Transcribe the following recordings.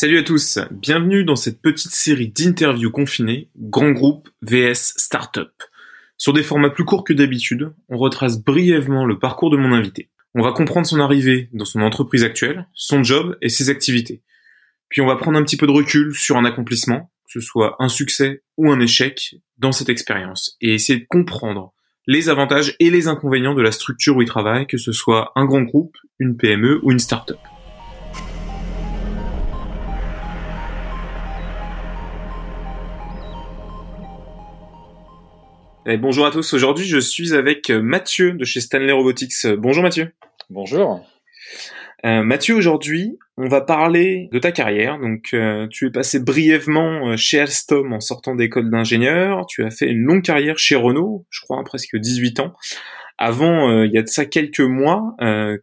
Salut à tous, bienvenue dans cette petite série d'interviews confinées, grand groupe vs startup. Sur des formats plus courts que d'habitude, on retrace brièvement le parcours de mon invité. On va comprendre son arrivée dans son entreprise actuelle, son job et ses activités. Puis on va prendre un petit peu de recul sur un accomplissement, que ce soit un succès ou un échec dans cette expérience, et essayer de comprendre les avantages et les inconvénients de la structure où il travaille, que ce soit un grand groupe, une PME ou une start-up. Bonjour à tous, aujourd'hui je suis avec Mathieu de chez Stanley Robotics. Bonjour Mathieu. Bonjour. Euh, Mathieu, aujourd'hui, on va parler de ta carrière. Donc, euh, tu es passé brièvement euh, chez Alstom en sortant d'école d'ingénieur. Tu as fait une longue carrière chez Renault, je crois, presque 18 ans. Avant, il y a de ça quelques mois,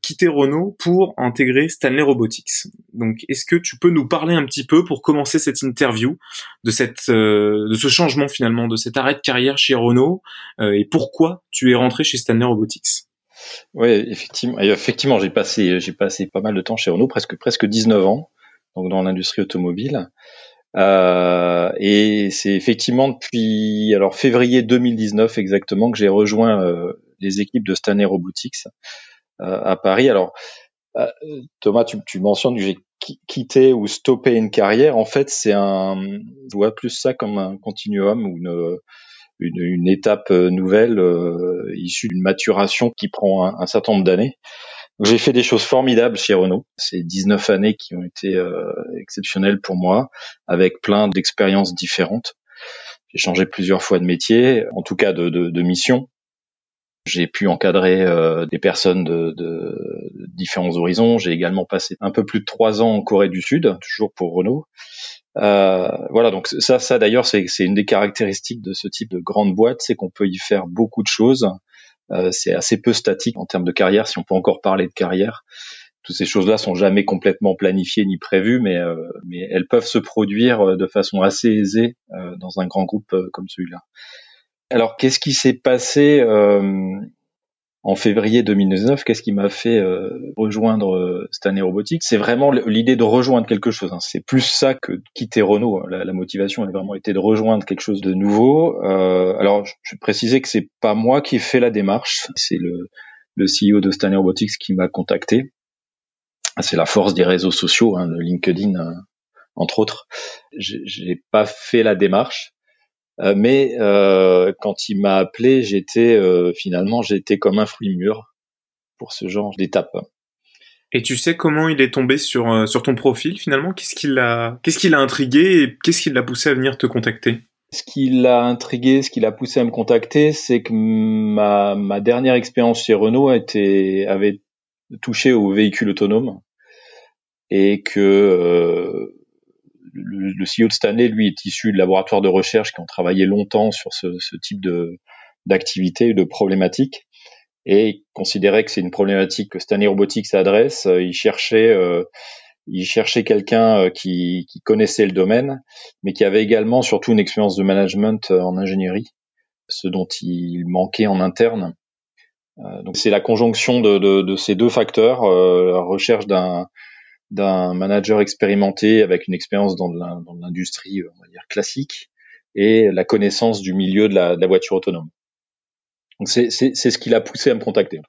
quitter Renault pour intégrer Stanley Robotics. Donc, est-ce que tu peux nous parler un petit peu pour commencer cette interview de cette, de ce changement finalement, de cet arrêt de carrière chez Renault et pourquoi tu es rentré chez Stanley Robotics? Oui, effectivement, effectivement, j'ai passé, j'ai passé pas mal de temps chez Renault, presque presque 19 ans, donc dans l'industrie automobile. Euh, et c'est effectivement depuis alors février 2019 exactement que j'ai rejoint euh, les équipes de Stanley Robotics euh, à Paris. Alors euh, Thomas, tu, tu mentionnes que j'ai quitté ou stoppé une carrière. En fait, c'est un, je vois plus ça comme un continuum ou une une, une étape euh, nouvelle euh, issue d'une maturation qui prend un, un certain nombre d'années. J'ai fait des choses formidables chez Renault. C'est 19 années qui ont été euh, exceptionnelles pour moi, avec plein d'expériences différentes. J'ai changé plusieurs fois de métier, en tout cas de, de, de mission. J'ai pu encadrer euh, des personnes de, de, différents horizons. J'ai également passé un peu plus de trois ans en Corée du Sud, toujours pour Renault. Euh, voilà, donc ça, ça d'ailleurs, c'est une des caractéristiques de ce type de grande boîte, c'est qu'on peut y faire beaucoup de choses. Euh, c'est assez peu statique en termes de carrière, si on peut encore parler de carrière. Toutes ces choses-là sont jamais complètement planifiées ni prévues, mais, euh, mais elles peuvent se produire de façon assez aisée euh, dans un grand groupe euh, comme celui-là. Alors, qu'est-ce qui s'est passé en février 2019, qu'est-ce qui m'a fait euh, rejoindre euh, Stanley Robotics? C'est vraiment l'idée de rejoindre quelque chose. Hein. C'est plus ça que quitter Renault. La, la, motivation a vraiment été de rejoindre quelque chose de nouveau. Euh, alors, je vais préciser que c'est pas moi qui ai fait la démarche. C'est le, le CEO de Stanley Robotics qui m'a contacté. C'est la force des réseaux sociaux, hein, LinkedIn, entre autres. J'ai pas fait la démarche. Euh, mais euh, quand il m'a appelé, j'étais euh, finalement j'étais comme un fruit mûr pour ce genre d'étape. Et tu sais comment il est tombé sur sur ton profil finalement? Qu'est-ce qui l'a qu'est-ce qui l'a intrigué et qu'est-ce qui l'a poussé à venir te contacter? Ce qui l'a intrigué, ce qui l'a poussé à me contacter, c'est que ma ma dernière expérience chez Renault a été avait touché aux véhicules autonomes et que euh, le, CEO de Stanley, lui, est issu de laboratoires de recherche qui ont travaillé longtemps sur ce, ce type de d'activité, de problématiques, et considérait que c'est une problématique que Stanley Robotics s'adresse. Euh, il cherchait, euh, cherchait quelqu'un euh, qui, qui, connaissait le domaine, mais qui avait également surtout une expérience de management en ingénierie, ce dont il manquait en interne. donc c'est la conjonction de, de, de, ces deux facteurs, la recherche d'un d'un manager expérimenté avec une expérience dans l'industrie, on va dire classique, et la connaissance du milieu de la, voiture autonome. Donc c'est ce qui l'a poussé à me contacter.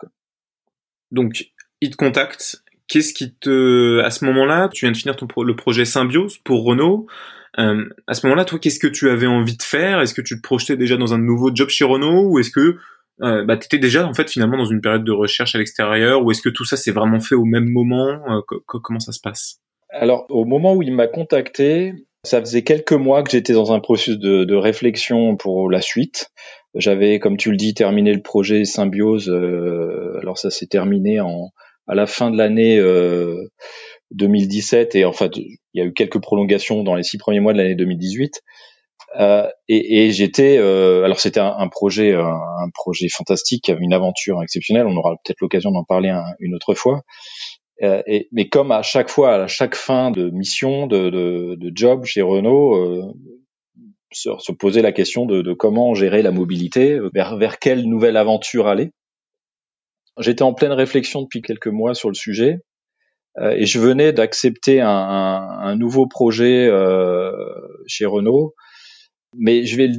Donc il te contacte. Qu'est-ce qui te, à ce moment-là, tu viens de finir ton le projet Symbiose pour Renault. Euh, à ce moment-là, toi, qu'est-ce que tu avais envie de faire? Est-ce que tu te projetais déjà dans un nouveau job chez Renault ou est-ce que euh, bah, tu étais déjà en fait finalement dans une période de recherche à l'extérieur ou est-ce que tout ça s'est vraiment fait au même moment euh, Comment ça se passe? Alors au moment où il m'a contacté, ça faisait quelques mois que j'étais dans un processus de, de, réflexion pour la suite. J'avais, comme tu le dis, terminé le projet Symbiose. Euh, alors ça s'est terminé en à la fin de l'année 2017 et en fait il y a eu quelques prolongations dans les six premiers mois de l'année 2018. Euh, et, et j'étais, euh, alors c'était un, un, projet, un, un, projet fantastique, une aventure exceptionnelle. On aura peut-être l'occasion d'en parler un, une autre fois. Euh, et, mais comme à chaque fois, à chaque fin de mission, de, de, de job chez Renault, euh, se, se, poser la question de, de, comment gérer la mobilité, vers, vers quelle nouvelle aventure aller. J'étais en pleine réflexion depuis quelques mois sur le sujet. et je venais d'accepter un, un, nouveau projet chez Renault. Mais je vais,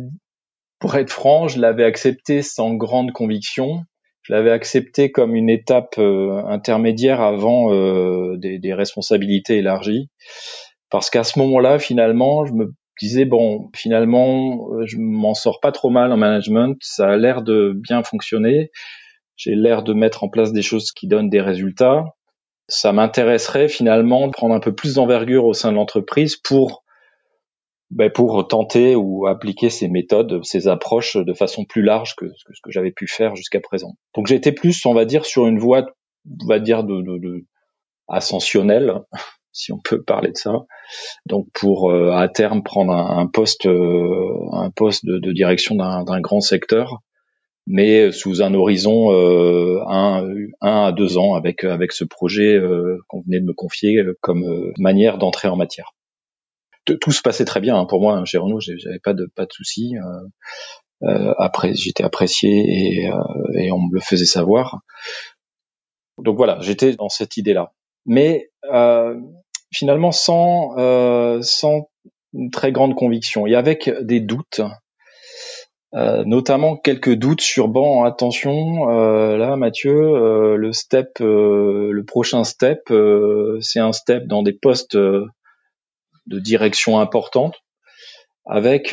pour être franc, je l'avais accepté sans grande conviction. Je l'avais accepté comme une étape intermédiaire avant des, des responsabilités élargies parce qu'à ce moment-là, finalement, je me disais bon, finalement, euh, je m'en sors pas trop mal en management, ça a l'air de bien fonctionner, j'ai l'air de mettre en place des choses qui donnent des résultats. Ça m'intéresserait finalement de prendre un peu plus d'envergure au sein de l'entreprise pour ben pour tenter ou appliquer ces méthodes, ces approches de façon plus large que, ce que j'avais pu faire jusqu'à présent. Donc j'étais plus, on va dire, sur une voie, on va dire, de, de, de ascensionnelle, si on peut parler de ça. Donc pour euh, à terme prendre un, poste, euh, un poste de, direction d'un grand secteur, mais sous un horizon euh, un, à deux ans avec avec ce projet qu'on venait de me confier comme manière d'entrer en matière. Tout se passait très bien hein, pour moi hein, chez Renault, j'avais pas de pas de soucis. après, j'étais apprécié et, et on me le faisait savoir. Donc voilà, j'étais dans cette idée-là. Mais euh, finalement sans euh, sans une très grande conviction et avec des doutes. Euh, notamment quelques doutes sur bon attention euh, là Mathieu euh, le step euh, le prochain step c'est un step dans des postes de direction importante avec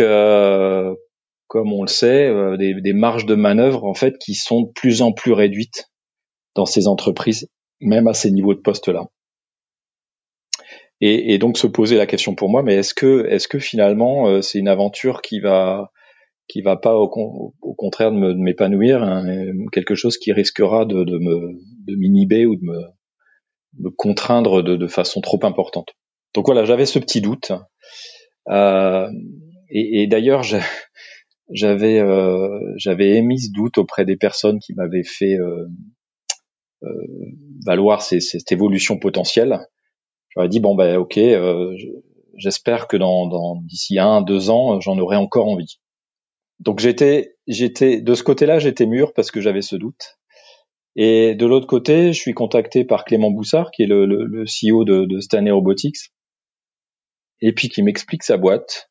comme on le sait des, des, marges de manœuvre en fait qui sont de plus en plus réduites dans ces entreprises même à ces niveaux de poste là et, donc se poser la question pour moi, mais est-ce que, est-ce que finalement euh, c'est une aventure qui va, qui va pas au, contraire de m'épanouir, hein, quelque chose qui risquera de, de me, de m'inhiber ou de me, me contraindre de, façon trop importante? Donc voilà, j'avais ce petit doute. Euh, et, d'ailleurs, j'avais, euh, j'avais émis ce doute auprès des personnes qui m'avaient fait euh, valoir ces, cette évolution potentielle j'aurais dit bon ben ok, j'espère que dans, d'ici un, deux ans, j'en aurai encore envie. Donc j'étais, j'étais de ce côté-là, j'étais mûr parce que j'avais ce doute. Et de l'autre côté, je suis contacté par Clément Boussard, qui est le, le, le CEO de, de Stanley Robotics, et puis qui m'explique sa boîte,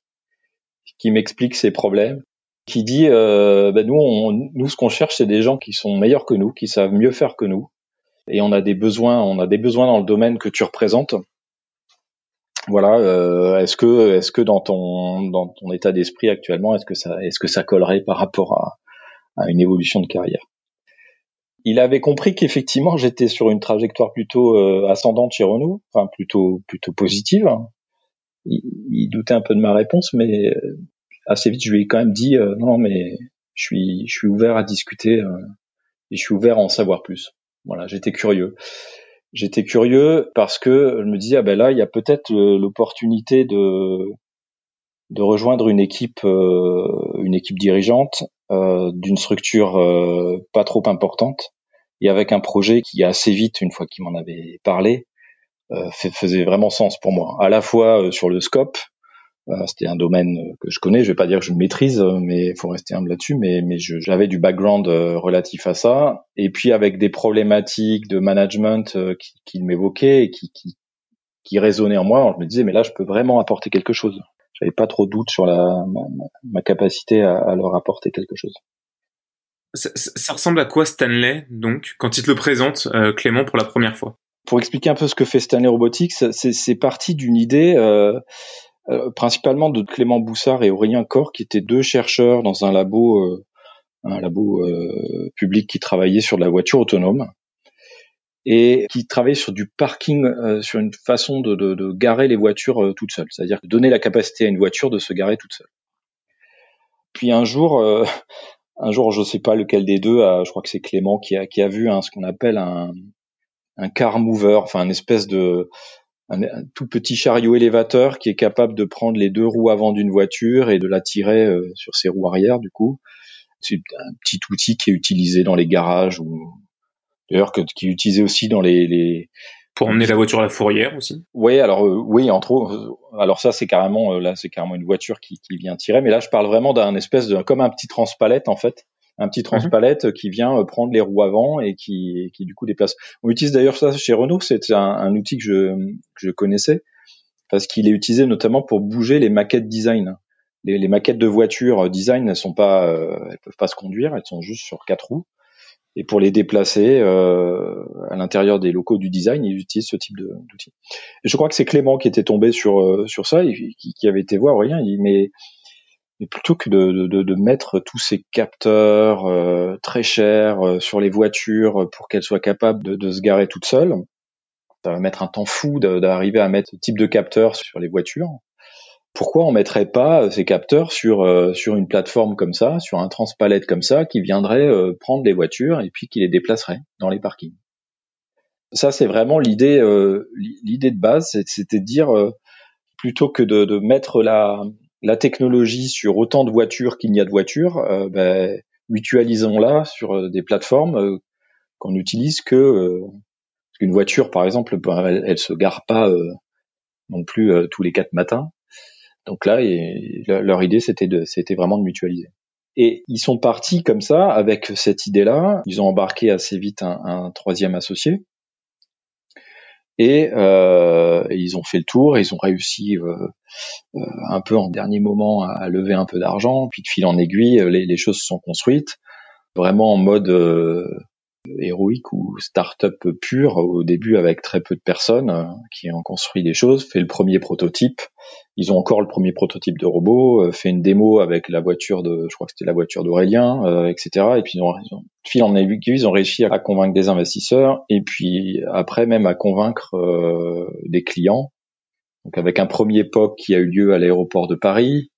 qui m'explique ses problèmes, qui dit euh, ben nous, on, nous ce qu'on cherche, c'est des gens qui sont meilleurs que nous, qui savent mieux faire que nous, et on a des besoins, on a des besoins dans le domaine que tu représentes voilà, euh, est-ce que est-ce que dans ton dans ton état d'esprit actuellement, est-ce que ça est-ce que ça collerait par rapport à, à une évolution de carrière? Il avait compris qu'effectivement j'étais sur une trajectoire plutôt euh, ascendante chez Renault, enfin plutôt plutôt positive. Il, il, doutait un peu de ma réponse, mais euh, assez vite je lui ai quand même dit non mais je suis je suis ouvert à discuter et je suis ouvert à en savoir plus. Voilà, j'étais curieux j'étais curieux parce que je me disais ah ben là il y a peut-être euh, l'opportunité de de rejoindre une équipe euh, une équipe dirigeante euh, d'une structure pas trop importante et avec un projet qui assez vite une fois qu'il m'en avait parlé faisait vraiment sens pour moi à la fois sur le scope c'était un domaine que je connais. Je vais pas dire que je maîtrise, mais il faut rester humble là-dessus. Mais, mais j'avais du background euh, relatif à ça. Et puis avec des problématiques de management euh, qu'il qui m'évoquait et qui, qui, qui résonnaient en moi, je me disais mais là je peux vraiment apporter quelque chose. J'avais pas trop de doute sur la, ma, capacité à, à, leur apporter quelque chose. Ça, ça, ressemble à quoi Stanley donc quand il te le présente euh, Clément pour la première fois? Pour expliquer un peu ce que fait Stanley Robotics, c'est parti d'une idée. Euh, euh, principalement de Clément Boussard et Aurélien Corr, qui étaient deux chercheurs dans un labo, euh, un labo euh, public qui travaillait sur de la voiture autonome et qui travaillait sur du parking, sur une façon de, de, de garer les voitures toutes seules, c'est-à-dire donner la capacité à une voiture de se garer toute seule. Puis un jour, un jour, je sais pas lequel des deux, je crois que c'est Clément qui a, qui a vu ce qu'on appelle un, un car mover, enfin une espèce de un, tout petit chariot élévateur qui est capable de prendre les deux roues avant d'une voiture et de la tirer euh, sur ses roues arrière du coup. C'est un petit outil qui est utilisé dans les garages ou d'ailleurs qui est utilisé aussi dans les, les pour emmener la voiture à la fourrière aussi. Oui, alors euh, oui, entre autres. Alors ça, c'est carrément euh, là, c'est carrément une voiture qui, qui vient tirer. Mais là, je parle vraiment d'un espèce de comme un petit transpalette en fait, un petit transpalette qui vient prendre les roues avant et qui, qui du coup déplace. On utilise d'ailleurs ça chez Renault, c'est un, un, outil que je, que je connaissais parce qu'il est utilisé notamment pour bouger les maquettes design. Les, les maquettes de voitures design, elles sont pas, elles peuvent pas se conduire, elles sont juste sur quatre roues et pour les déplacer euh, à l'intérieur des locaux du design, ils utilisent ce type d'outil. Je crois que c'est Clément qui était tombé sur euh, sur ça et qui, qui, avait été voir rien. Il dit mais, mais plutôt que de, de, de, mettre tous ces capteurs euh, très chers euh, sur les voitures pour qu'elles soient capables de, de, se garer toutes seules, ça va mettre un temps fou d'arriver à mettre ce type de capteurs sur les voitures. Pourquoi on mettrait pas euh, ces capteurs sur euh, sur une plateforme comme ça, sur un transpalette comme ça, qui viendrait euh, prendre les voitures et puis qui les déplacerait dans les parkings? Ça, c'est vraiment l'idée l'idée de base, c'était de dire plutôt que de, de, mettre la la technologie sur autant de voitures qu'il n'y a de voitures, ben, mutualisons-la sur des plateformes qu'on utilise que qu'une voiture, par exemple, ben, elle, se gare pas non plus tous les quatre matins. Donc là, leur idée, c'était de, c'était vraiment de mutualiser. Et ils sont partis comme ça, avec cette idée-là. Ils ont embarqué assez vite un troisième associé. Et, euh, ils ont fait le tour, ils ont réussi euh, euh, un peu en dernier moment à, lever un peu d'argent, puis de fil en aiguille, les, choses se sont construites, vraiment en mode héroïque ou start-up pure au début avec très peu de personnes qui ont construit des choses, fait le premier prototype. Ils ont encore le premier prototype de robot, euh, fait une démo avec la voiture de, je crois que c'était la voiture d'Aurélien, euh, etc. Et puis ils ont, ils ont fil en ils ont réussi à convaincre des investisseurs et puis après même à convaincre des clients. Donc avec un premier POC qui a eu lieu à l'aéroport de Paris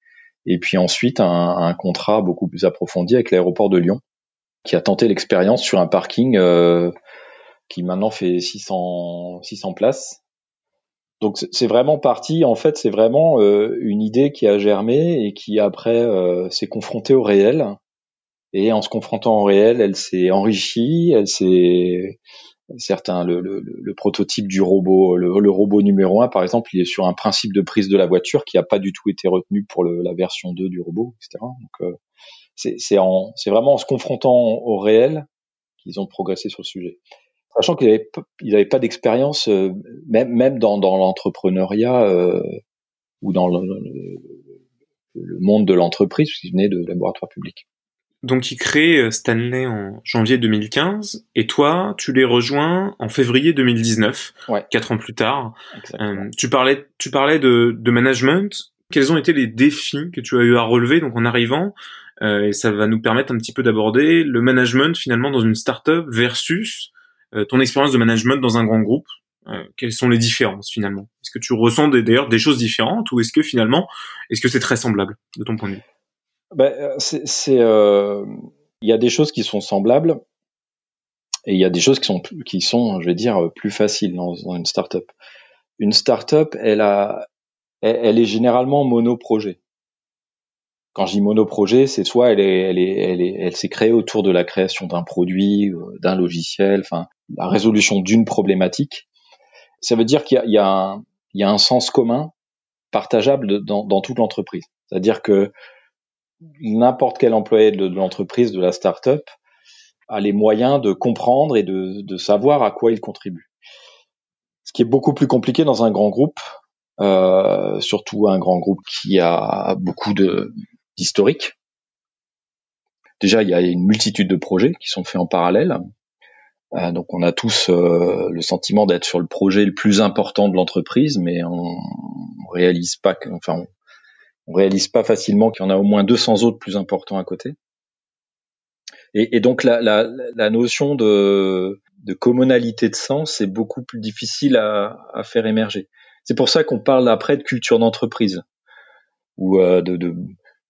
et puis ensuite un, un contrat beaucoup plus approfondi avec l'aéroport de Lyon qui a tenté l'expérience sur un parking euh, qui maintenant fait 600 600 places. Donc c'est vraiment parti. En fait, c'est vraiment euh, une idée qui a germé et qui après euh, s'est confrontée au réel. Et en se confrontant au réel, elle s'est enrichie. Elle s'est certains le, le, le, prototype du robot, le, robot numéro 1 par exemple, il est sur un principe de prise de la voiture qui n'a pas du tout été retenu pour la version 2 du robot, etc. Donc en c'est vraiment en se confrontant au réel qu'ils ont progressé sur le sujet. Sachant qu'ils n'avaient ils avaient pas d'expérience euh, même même dans dans l'entrepreneuriat euh, ou dans le, le monde de l'entreprise puisqu'ils venaient de laboratoires publics. Donc ils créent euh, Stanley en janvier 2015 et toi tu les rejoins en février 2019, ouais. quatre ans plus tard. Euh, tu parlais tu parlais de, de management. Quels ont été les défis que tu as eu à relever donc en arrivant euh, et ça va nous permettre un petit peu d'aborder le management finalement dans une startup versus ton expérience de management dans un grand groupe. Euh, quelles sont les différences finalement? Est-ce que tu ressens d'ailleurs des choses différentes ou est-ce que finalement, est-ce que c'est très semblable de ton point de vue? Ben, c'est, il y a des choses qui sont semblables et il y a des choses qui sont, qui sont, je vais dire, plus faciles dans, une startup. Une startup, elle a, elle, est généralement monoprojet quand je dis monoprojet, c'est soit elle elle est, elle est, elle s'est créée autour de la création d'un produit, euh, d'un logiciel, enfin la résolution d'une problématique. Ça veut dire qu'il y a, un, sens commun partageable dans, toute l'entreprise. C'est-à-dire que n'importe quel employé de, l'entreprise, de la start-up, a les moyens de comprendre et de, savoir à quoi il contribue. Ce qui est beaucoup plus compliqué dans un grand groupe, euh, surtout un grand groupe qui a beaucoup de, historique. Déjà, il y a une multitude de projets qui sont faits en parallèle. Euh, donc, on a tous euh, le sentiment d'être sur le projet le plus important de l'entreprise, mais on, on réalise pas, que, enfin, on, réalise pas facilement qu'il y en a au moins 200 autres plus importants à côté. Et, donc, la, la, la, notion de, de commonalité de sens est beaucoup plus difficile à, à faire émerger. C'est pour ça qu'on parle après de culture d'entreprise ou euh, de, de,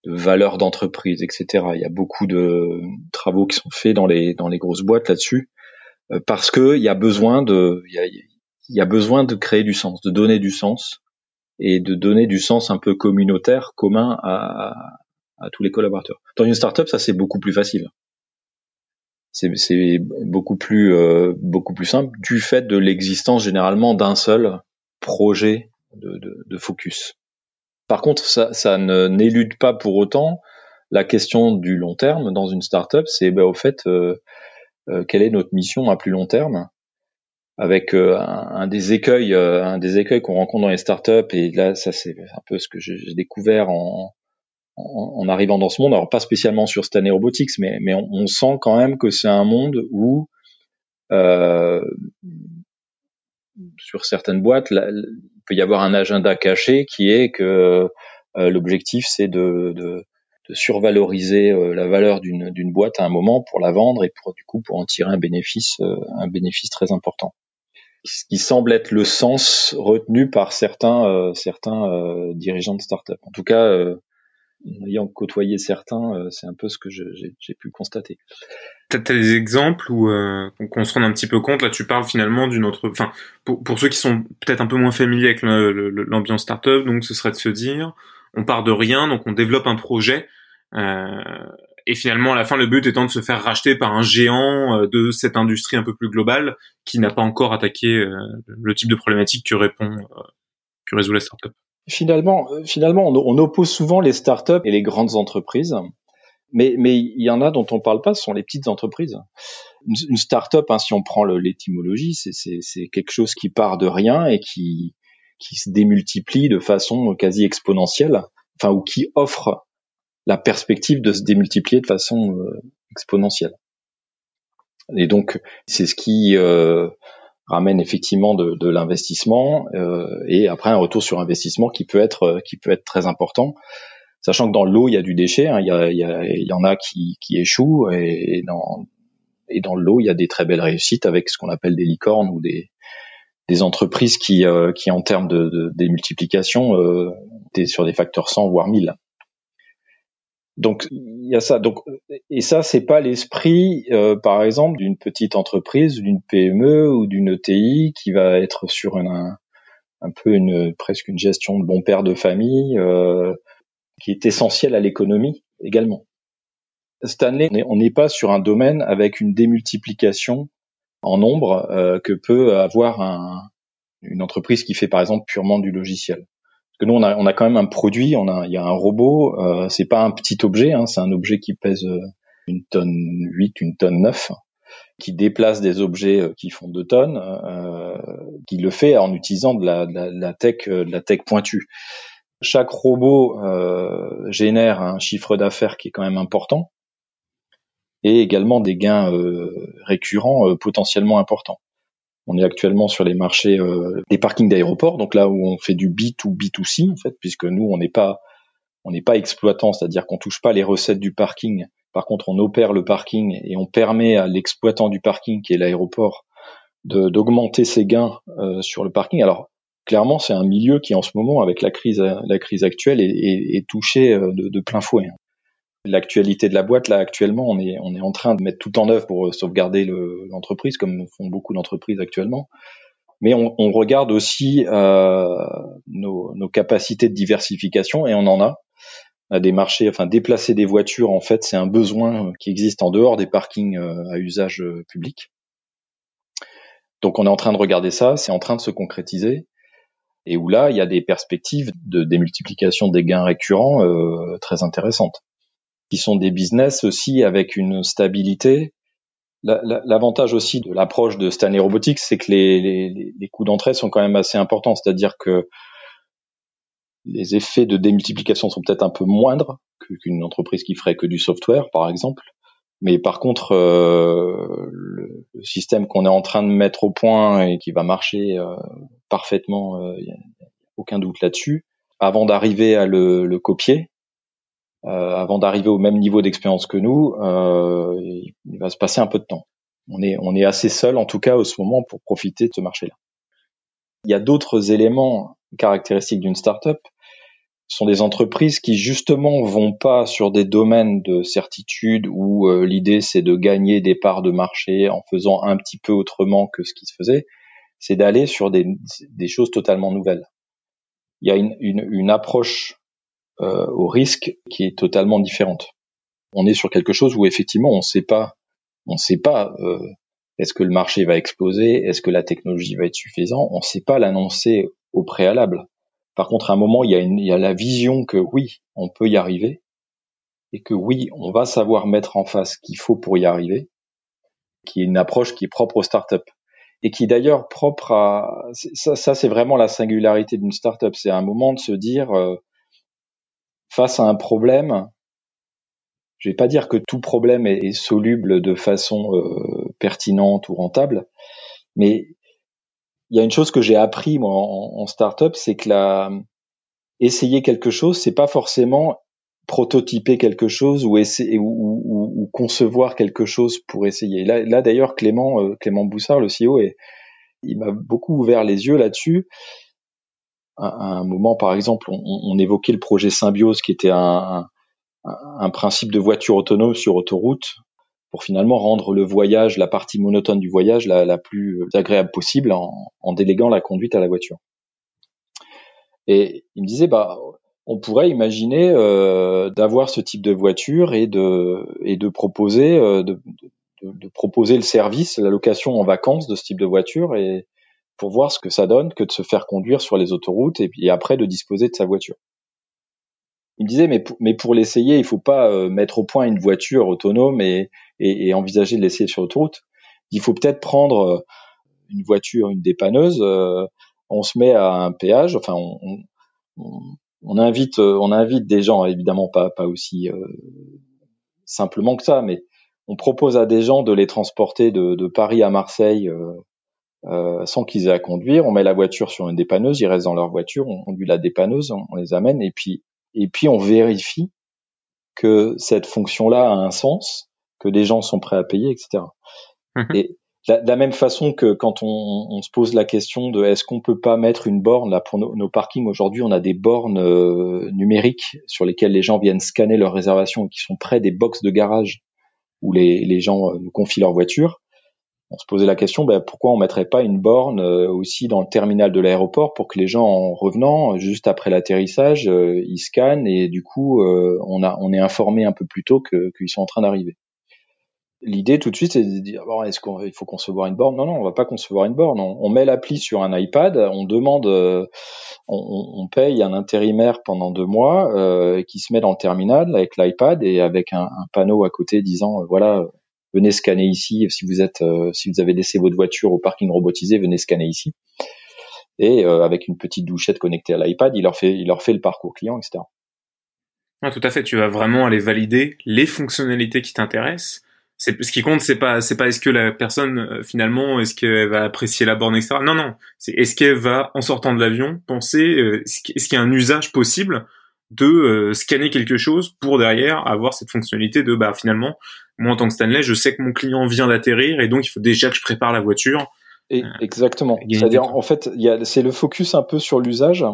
de valeur d'entreprise, etc. Il y a beaucoup de travaux qui sont faits dans les dans les grosses boîtes là-dessus parce que il y a besoin de il y y a besoin de créer du sens, de donner du sens et de donner du sens un peu communautaire, commun à, à tous les collaborateurs. Dans une startup, ça c'est beaucoup plus facile. C'est beaucoup plus euh, beaucoup plus simple du fait de l'existence généralement d'un seul projet de, de, de focus. Par contre, ça, ça n'élude pas pour autant la question du long terme dans une startup, c'est ben, au fait, quelle est notre mission à plus long terme? Avec un, des écueils, un des écueils qu'on rencontre dans les startups, et là, ça c'est un peu ce que j'ai découvert en, en, arrivant dans ce monde. Alors pas spécialement sur Stanley Robotics, mais, mais on, sent quand même que c'est un monde où euh, sur certaines boîtes, il peut y avoir un agenda caché qui est que euh, l'objectif c'est de, de, de, survaloriser euh, la valeur d'une boîte à un moment pour la vendre et pour du coup pour en tirer un bénéfice euh, un bénéfice très important. Ce qui semble être le sens retenu par certains certains dirigeants de start-up. En tout cas, en ayant côtoyé certains, euh, c'est un peu ce que j'ai pu constater. T'as as des exemples où euh, qu'on se rende un petit peu compte? Là, tu parles finalement d'une autre. Enfin, pour, pour ceux qui sont peut-être un peu moins familiers avec l'ambiance startup, donc ce serait de se dire, on part de rien, donc on développe un projet. Euh, et finalement, à la fin, le but étant de se faire racheter par un géant euh, de cette industrie un peu plus globale qui n'a pas encore attaqué le type de problématique que répond, que résout la startup. Finalement, euh, finalement, on, oppose souvent les startups et les grandes entreprises, mais mais il y en a dont on parle pas, ce sont les petites entreprises. Une, une startup, hein, si on prend l'étymologie, c'est quelque chose qui part de rien et qui qui se démultiplie de façon quasi exponentielle, enfin ou qui offre la perspective de se démultiplier de façon euh, exponentielle. Et donc c'est ce qui euh, ramène effectivement de, de l'investissement euh, et après un retour sur investissement qui peut être euh, qui peut être très important sachant que dans l'eau il y a du déchet hein, il, y a, il, y a, il, y en a qui, qui échouent et, dans et dans l'eau il y a des très belles réussites avec ce qu'on appelle des licornes ou des des entreprises qui euh, qui en termes de, de démultiplication euh, sur des facteurs 100 voire 1000 donc il y a ça. Donc et ça c'est pas l'esprit, euh, par exemple, d'une petite entreprise, d'une PME ou d'une ETI qui va être sur un, un peu une presque une gestion de bon père de famille euh, qui est essentielle à l'économie également. Stanley, on n'est pas sur un domaine avec une démultiplication en nombre euh, que peut avoir un, une entreprise qui fait par exemple purement du logiciel que nous on a, on a quand même un produit, on a, il y a un robot, euh, c'est pas un petit objet, hein, c'est un objet qui pèse euh, une tonne 8, une tonne 9, qui déplace des objets euh, qui font 2 tonnes, euh, qui le fait en utilisant de la, de la, tech, de la tech pointue. Chaque robot euh, génère un chiffre d'affaires qui est quand même important et également des gains récurrents potentiellement importants. On est actuellement sur les marchés euh, des parkings d'aéroports, donc là où on fait du B2B2C en fait, puisque nous on n'est pas on n'est pas exploitant, c'est-à-dire qu'on touche pas les recettes du parking. Par contre, on opère le parking et on permet à l'exploitant du parking, qui est l'aéroport, d'augmenter ses gains euh, sur le parking. Alors clairement, c'est un milieu qui en ce moment, avec la crise, la crise actuelle, est, est, touché euh, de, de, plein fouet. L'actualité de la boîte là actuellement on est on est en train de mettre tout en œuvre pour sauvegarder l'entreprise comme font beaucoup d'entreprises actuellement. Mais on, on regarde aussi euh, nos, nos, capacités de diversification et on en a. Des marchés enfin déplacer des voitures en fait c'est un besoin qui existe en dehors des parkings euh, à usage euh, public. Donc on est en train de regarder ça c'est en train de se concrétiser. Et où là il y a des perspectives de démultiplication des gains récurrents euh, très intéressantes qui sont des business aussi avec une stabilité. L'avantage aussi de l'approche de Stanley Robotics, c'est que les, coûts d'entrée sont quand même assez importants, c'est-à-dire que les effets de démultiplication sont peut-être un peu moindres qu'une entreprise qui ferait que du software, par exemple. Mais par contre, euh, le, système qu'on est en train de mettre au point et qui va marcher euh, parfaitement, euh, n'y a aucun doute là-dessus. Avant d'arriver à le, copier, avant d'arriver au même niveau d'expérience que nous, euh, il va se passer un peu de temps. On est, on est assez seul, en tout cas, au ce moment, pour profiter de ce marché-là. Il y a d'autres éléments caractéristiques d'une startup. Ce sont des entreprises qui justement vont pas sur des domaines de certitude où euh, l'idée c'est de gagner des parts de marché en faisant un petit peu autrement que ce qui se faisait. C'est d'aller sur des, des, choses totalement nouvelles. Il y a une, une, une approche euh, au risque qui est totalement différente. On est sur quelque chose où effectivement on ne sait pas, on sait pas euh, est-ce que le marché va exploser, est-ce que la technologie va être suffisante, on ne sait pas l'annoncer au préalable. Par contre, à un moment, il y, a y a la vision que oui, on peut y arriver. et que oui, on va savoir mettre en face ce qu'il faut pour y arriver, qui est une approche qui est propre aux startups et qui d'ailleurs propre à ça, ça c'est vraiment la singularité d'une startup, c'est un moment de se dire euh, face à un problème, je vais pas dire que tout problème est, soluble de façon euh, pertinente ou rentable, mais il y a une chose que j'ai appris moi en, en startup, c'est que essayer quelque chose, c'est pas forcément prototyper quelque chose ou essayer ou, ou, ou, concevoir quelque chose pour essayer. Là, d'ailleurs, Clément euh, Clément Boussard, le CEO, et il m'a beaucoup ouvert les yeux là-dessus. À, un moment, par exemple, on, évoquait le projet Symbiose, qui était un, principe de voiture autonome sur autoroute, pour finalement rendre le voyage, la partie monotone du voyage, la, plus agréable possible, en, déléguant la conduite à la voiture. Et il me disait, bah, on pourrait imaginer euh, d'avoir ce type de voiture et de et de proposer euh, de, de, proposer le service, la location en vacances de ce type de voiture et pour voir ce que ça donne que de se faire conduire sur les autoroutes et puis après de disposer de sa voiture. Il me disait mais pour, mais pour l'essayer il faut pas euh, mettre au point une voiture autonome et, et, et envisager de l'essayer sur l'autoroute. Il faut peut-être prendre euh, une voiture, une dépanneuse. Euh, on se met à un péage, enfin on, on, on invite, on invite des gens, évidemment pas, pas aussi euh, simplement que ça, mais on propose à des gens de les transporter de, de Paris à Marseille euh, euh, sans qu'ils aient à conduire. On met la voiture sur une dépanneuse, ils restent dans leur voiture, on conduit la dépanneuse, on, les amène et puis et puis on vérifie que cette fonction-là a un sens, que des gens sont prêts à payer, etc. Mmh et de la même façon que quand on, on, se pose la question de est-ce qu'on peut pas mettre une borne là pour nos, nos parkings aujourd'hui on a des bornes euh, numériques sur lesquelles les gens viennent scanner leurs réservations et qui sont près des box de garage où les, les gens euh, nous confient leur voiture on se posait la question ben, pourquoi on mettrait pas une borne euh, aussi dans le terminal de l'aéroport pour que les gens en revenant juste après l'atterrissage ils scannent et du coup on a on est informé un peu plus tôt qu'ils sont en train d'arriver L'idée tout de suite, c'est de dire bon, est-ce qu'il faut concevoir une borne? Non, non, on va pas concevoir une borne. On, met l'appli sur un iPad, on demande, euh, on, on, paye un intérimaire pendant deux mois euh, qui se met dans le terminal avec l'iPad et avec un, panneau à côté disant euh, voilà, venez scanner ici si vous êtes, euh, si vous avez laissé votre voiture au parking robotisé, venez scanner ici. Et euh, avec une petite douchette connectée à l'iPad, il leur fait, il leur fait le parcours client, etc. Ah, tout à fait. Tu vas vraiment aller valider les fonctionnalités qui t'intéressent ce qui compte c'est pas c'est pas est-ce que la personne euh, finalement est-ce qu'elle va apprécier la borne etc non non c'est est-ce qu'elle va en sortant de l'avion penser est-ce qu'il y a un usage possible de euh, scanner quelque chose pour derrière avoir cette fonctionnalité de bah finalement moi en tant que Stanley je sais que mon client vient d'atterrir et donc il faut déjà que je prépare la voiture. Et exactement. c'est-à-dire en fait il y a c'est le focus un peu sur l'usage.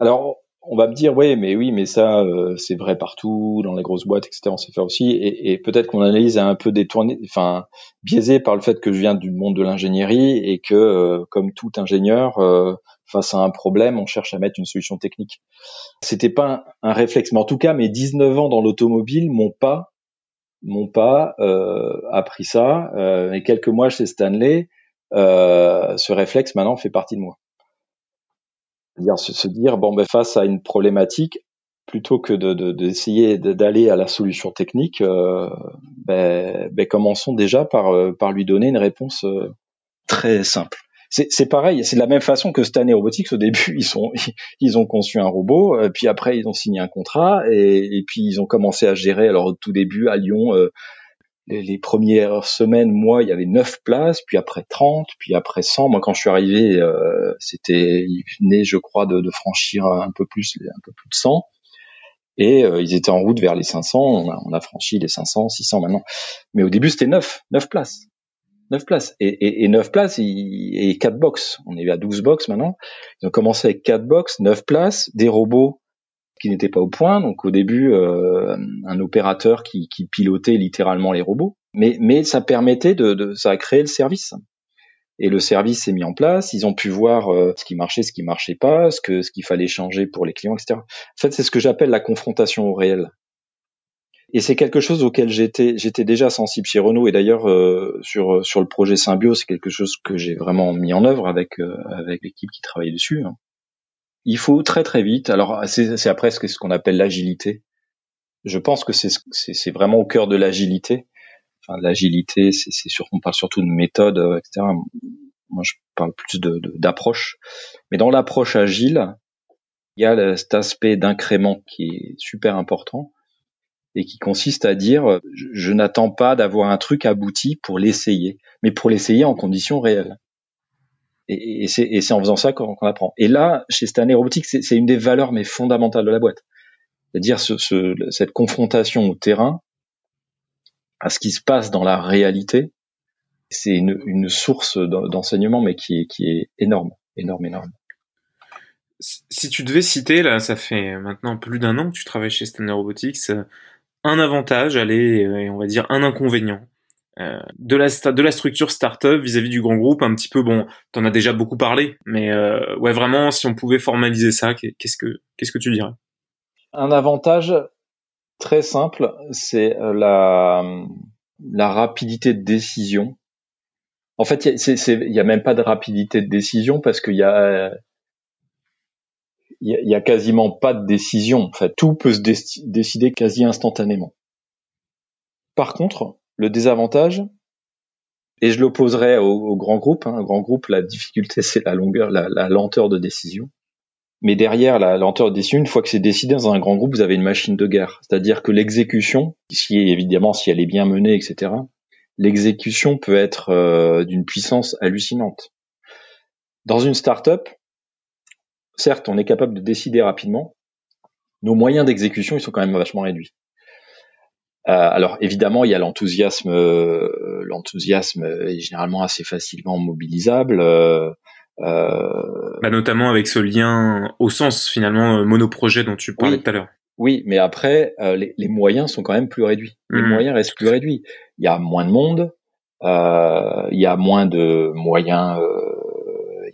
Alors on va me dire ouais mais oui mais ça euh, c'est vrai partout dans les grosses boîtes etc on sait faire aussi. Et, et peut-être qu'on analyse un peu détourné enfin biaisé par le fait que je viens du monde de l'ingénierie et que euh, comme tout ingénieur euh, face à un problème on cherche à mettre une solution technique. C'était pas un, réflexe mais en tout cas mes 19 ans dans l'automobile m'ont pas m'ont pas appris ça. Et quelques mois chez Stanley ce réflexe maintenant fait partie de moi. Dire se, dire bon ben face à une problématique plutôt que d'essayer de, d'aller à la solution technique euh, ben, ben, commençons déjà par euh, lui donner une réponse euh, très simple c'est pareil, c'est de la même façon que Stanley Robotics au début, ils ont conçu un robot, euh, puis après ils ont signé un contrat et, puis ils ont commencé à gérer. Alors au tout début à Lyon, euh, les, premières semaines, moi, il y avait 9 places, puis après 30, puis après 100. Moi, quand je suis arrivé, euh, c'était, ils je crois, de, de, franchir un peu plus, un peu plus de 100. Et euh, ils étaient en route vers les 500. On a, on a, franchi les 500, 600 maintenant. Mais au début, c'était 9, 9 places. 9 places. Et, et, et 9 places et 4 box. On est à 12 box maintenant. Ils ont commencé avec 4 box, 9 places, des robots qui n'était pas au point. Donc au début, euh, un opérateur qui, qui, pilotait littéralement les robots. Mais, mais ça permettait de, de, ça a créé le service. Et le service s'est mis en place. Ils ont pu voir euh, ce qui marchait, ce qui marchait pas, ce que ce qu'il fallait changer pour les clients, etc. En fait, c'est ce que j'appelle la confrontation au réel. Et c'est quelque chose auquel j'étais j'étais déjà sensible chez Renault. Et d'ailleurs euh, sur sur le projet Symbio, c'est quelque chose que j'ai vraiment mis en œuvre avec euh, avec l'équipe qui travaille dessus. Hein il faut très très vite. Alors c'est après ce qu'on appelle l'agilité. je pense que c'est c'est vraiment au cœur de l'agilité. Enfin, l'agilité, c'est sur, on parle surtout de méthode, euh, etc. Moi, je parle plus de d'approche. Mais dans l'approche agile, il y a cet aspect d'incrément qui est super important et qui consiste à dire je, n'attends pas d'avoir un truc abouti pour l'essayer, mais pour l'essayer en conditions réelles. Et, c'est en faisant ça qu'on apprend. Et là, chez Stanley Robotics, c'est une des valeurs mais fondamentales de la boîte. C'est-à-dire ce, ce, cette confrontation au terrain, à ce qui se passe dans la réalité, c'est une, une, source d'enseignement, mais qui est, qui est énorme, énorme, énorme. Si tu devais citer, là, ça fait maintenant plus d'un an que tu travailles chez Stanley Robotics, un avantage, allez, et on va dire un inconvénient euh, de la de la structure startup vis-à-vis du grand groupe, un petit peu bon, t'en as déjà beaucoup parlé, mais euh, ouais vraiment, si on pouvait formaliser ça, qu'est-ce que qu'est-ce que tu dirais? Un avantage très simple, c'est euh, la la rapidité de décision. En fait, il y a même pas de rapidité de décision parce qu'il y a il y, a quasiment pas de décision. En fait, tout peut se décider quasi instantanément. Par contre, le désavantage, et je l'opposerai au, grand groupe, hein, grand groupe, la difficulté c'est la longueur, la, lenteur de décision. Mais derrière la lenteur de décision, une fois que c'est décidé dans un grand groupe, vous avez une machine de guerre. C'est-à-dire que l'exécution, si évidemment si elle est bien menée, etc., l'exécution peut être euh, d'une puissance hallucinante. Dans une start-up, certes, on est capable de décider rapidement. Nos moyens d'exécution, ils sont quand même vachement réduits. Euh, alors évidemment, il y a l'enthousiasme. Euh, l'enthousiasme est généralement assez facilement mobilisable. Euh, bah, notamment avec ce lien au sens finalement monoprojet dont tu parlais tout à l'heure. Oui, mais après, les, moyens sont quand même plus réduits. Les mmh. moyens restent plus réduits. Il y a moins de monde, il y a moins de moyens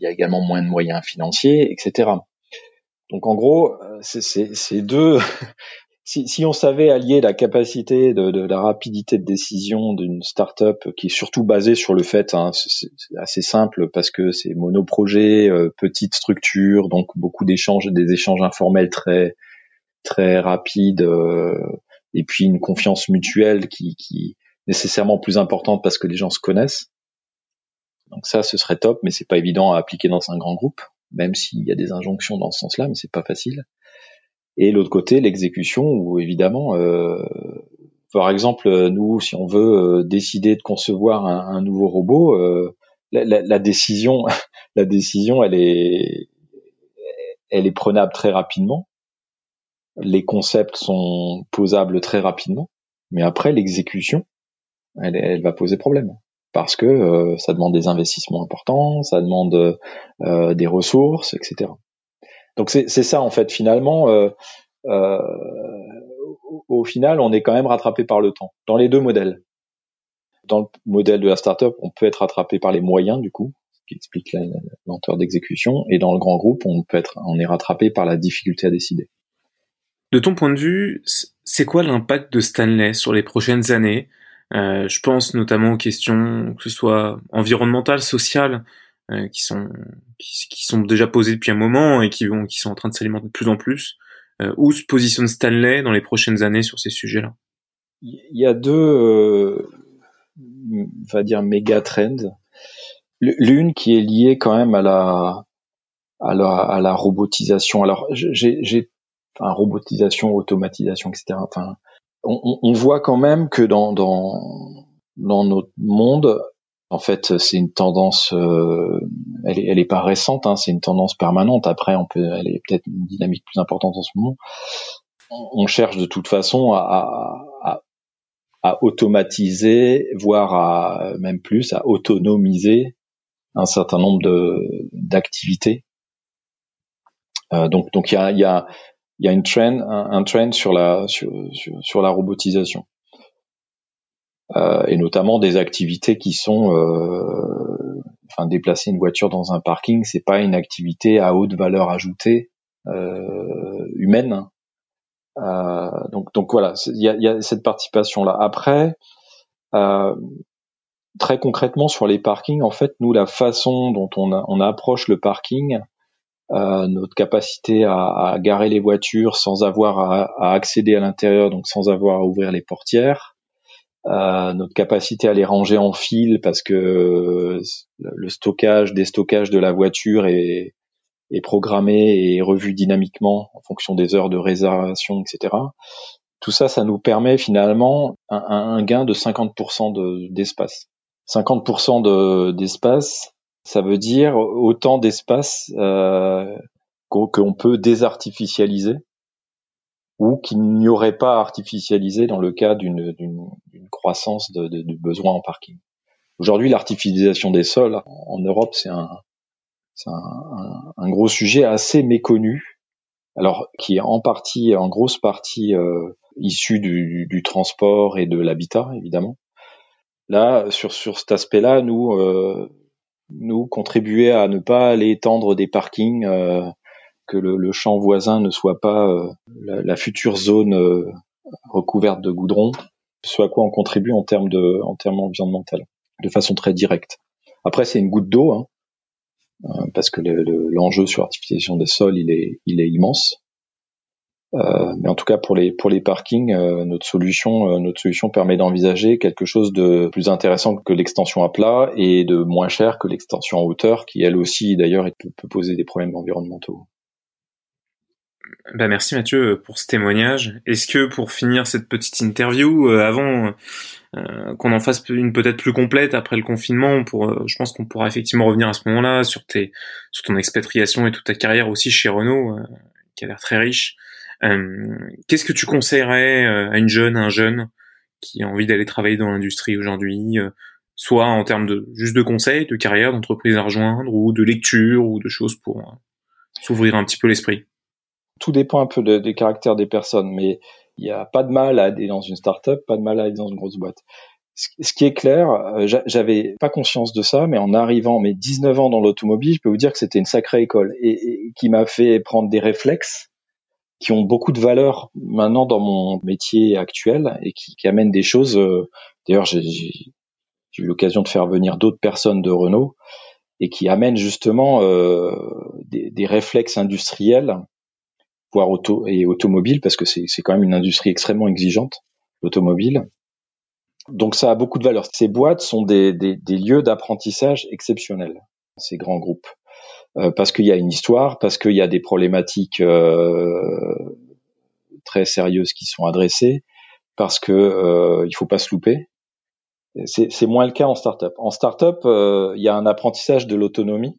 y a également moins de moyens financiers, etc. Donc en gros, euh, c'est deux. si, si, on savait allier la capacité de, de la rapidité de décision d'une startup qui est surtout basée sur le fait, hein, c'est assez simple parce que c'est monoprojet, euh, petite structure, donc beaucoup d'échanges, des échanges informels très très rapides, euh, et puis une confiance mutuelle qui, qui nécessairement plus importante parce que les gens se connaissent. Donc ça, ce serait top, mais c'est pas évident à appliquer dans un grand groupe, même s'il y a des injonctions dans ce sens-là, mais c'est pas facile. Et l'autre côté, l'exécution, où évidemment, euh, par exemple, nous, si on veut euh, décider de concevoir un, nouveau robot, euh, la, décision, la décision, elle est, elle est prenable très rapidement. Les concepts sont posables très rapidement, mais après l'exécution, elle, elle va poser problème parce que euh, ça demande des investissements importants, ça demande euh, des ressources, etc. Donc c'est ça en fait finalement. Euh, au final, on est quand même rattrapé par le temps dans les deux modèles. Dans le modèle de la startup, on peut être rattrapé par les moyens du coup, ce qui explique la, lenteur d'exécution, et dans le grand groupe, on peut être, on est rattrapé par la difficulté à décider. De ton point de vue, c'est quoi l'impact de Stanley sur les prochaines années? Euh, je pense notamment aux questions que ce soit environnementales, sociales, euh, qui sont qui, sont déjà posées depuis un moment et qui vont qui sont en train de s'alimenter de plus en plus. Euh, où se positionne Stanley dans les prochaines années sur ces sujets-là? Il y a deux, on va dire méga trends. L'une qui est liée quand même à la à la, à la robotisation. Alors j'ai enfin robotisation, automatisation, etc. on, on, voit quand même que dans, dans, dans notre monde, en fait, c'est une tendance, euh, elle, est, elle est pas récente, hein, c'est une tendance permanente. Après, on peut, elle est peut-être une dynamique plus importante en ce moment. On cherche de toute façon à, à, à automatiser, voire à même plus, à autonomiser un certain nombre d'activités. Euh, donc, donc il y a, y a il y a une trend, un, trend sur la sur, sur, la robotisation euh, et notamment des activités qui sont, euh, enfin déplacer une voiture dans un parking, c'est pas une activité à haute valeur ajoutée euh, humaine. Euh, donc donc voilà, il y a, y a, cette participation là. Après, euh, très concrètement sur les parkings, en fait, nous la façon dont on, on approche le parking notre capacité à, à, garer les voitures sans avoir à, à accéder à l'intérieur, donc sans avoir à ouvrir les portières, euh, notre capacité à les ranger en fil parce que le stockage, déstockage de la voiture est, est programmé et revu dynamiquement en fonction des heures de réservation, etc. Tout ça, ça nous permet finalement un, un gain de 50% d'espace. 50% d'espace, ça veut dire autant d'espace euh, qu'on peut désartificialiser ou qu'il n'y aurait pas artificialisé dans le cas d'une croissance de, de, de besoins en parking. Aujourd'hui, l'artificialisation des sols en Europe, c'est un, un, un, gros sujet assez méconnu, alors qui est en partie, en grosse partie euh, issu du, du, transport et de l'habitat, évidemment. Là, sur, sur cet aspect-là, nous, euh, nous contribuer à ne pas aller étendre des parkings, euh, que le, champ voisin ne soit pas euh, la, future zone euh, recouverte de goudron, ce à quoi on contribue en termes de, en termes environnemental, de façon très directe. Après, c'est une goutte d'eau, hein, parce que l'enjeu sur l'artificialisation des sols, il est, il est immense. Euh, mais en tout cas pour les pour les parkings, euh, notre solution euh, notre solution permet d'envisager quelque chose de plus intéressant que l'extension à plat et de moins cher que l'extension en hauteur, qui elle aussi d'ailleurs peut, poser des problèmes environnementaux. Bah merci Mathieu pour ce témoignage. Est-ce que pour finir cette petite interview, avant euh, qu'on en fasse une peut-être plus complète après le confinement. Pour, euh, je pense qu'on pourra effectivement revenir à ce moment-là sur tes, sur ton expatriation et toute ta carrière aussi chez Renault, euh, qui a l'air très riche. Qu'est-ce que tu conseillerais à une jeune, un jeune qui a envie d'aller travailler dans l'industrie aujourd'hui, soit en termes de juste de conseils, de carrière, d'entreprise à rejoindre, ou de lecture, ou de choses pour s'ouvrir un petit peu l'esprit? Tout dépend un peu des caractères des personnes, mais il n'y a pas de mal à aller dans une start-up, pas de mal à aller dans une grosse boîte. Ce qui est clair, euh, j'avais pas conscience de ça, mais en arrivant mes 19 ans dans l'automobile, je peux vous dire que c'était une sacrée école et, qui m'a fait prendre des réflexes qui ont beaucoup de valeur maintenant dans mon métier actuel et qui, qui amènent des choses. Euh, d'ailleurs, j'ai eu l'occasion de faire venir d'autres personnes de Renault et qui amènent justement euh, des, des, réflexes industriels voire auto et automobile, parce que c'est quand même une industrie extrêmement exigeante, l'automobile. Donc ça a beaucoup de valeur. Ces boîtes sont des, des, des lieux d'apprentissage exceptionnels, ces grands groupes, parce qu'il y a une histoire, parce qu'il y a des problématiques euh, très sérieuses qui sont adressées, parce que euh, il faut pas se louper. C'est moins le cas en startup. En startup, euh, il y a un apprentissage de l'autonomie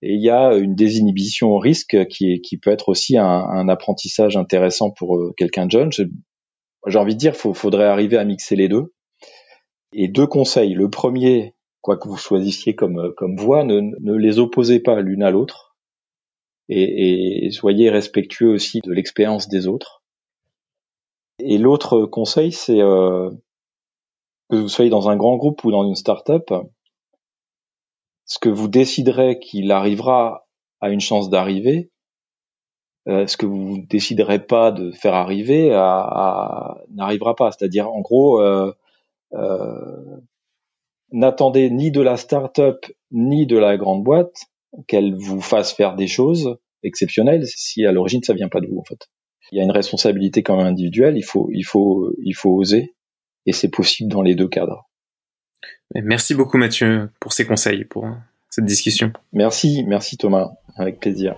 et il y a une désinhibition au risque qui, est, qui peut être aussi un, un apprentissage intéressant pour euh, quelqu'un de jeune. J'ai envie de dire, il faudrait arriver à mixer les deux. Et deux conseils. Le premier, quoi que vous choisissiez comme, comme voie, ne, ne les opposez pas l'une à l'autre. Et, et, soyez respectueux aussi de l'expérience des autres. Et l'autre conseil, c'est euh, que vous soyez dans un grand groupe ou dans une start-up, ce que vous déciderez qu'il arrivera à une chance d'arriver, euh, ce que vous déciderez pas de faire arriver n'arrivera pas. C'est-à-dire, en gros, euh, euh, n'attendez ni de la start-up ni de la grande boîte qu'elle vous fasse faire des choses exceptionnelles si à l'origine ça vient pas de vous en fait. Il y a une responsabilité quand même individuelle. Il faut, il faut, il faut oser et c'est possible dans les deux cadres. Merci beaucoup Mathieu pour ces conseils, pour cette discussion. Merci, merci Thomas, avec plaisir.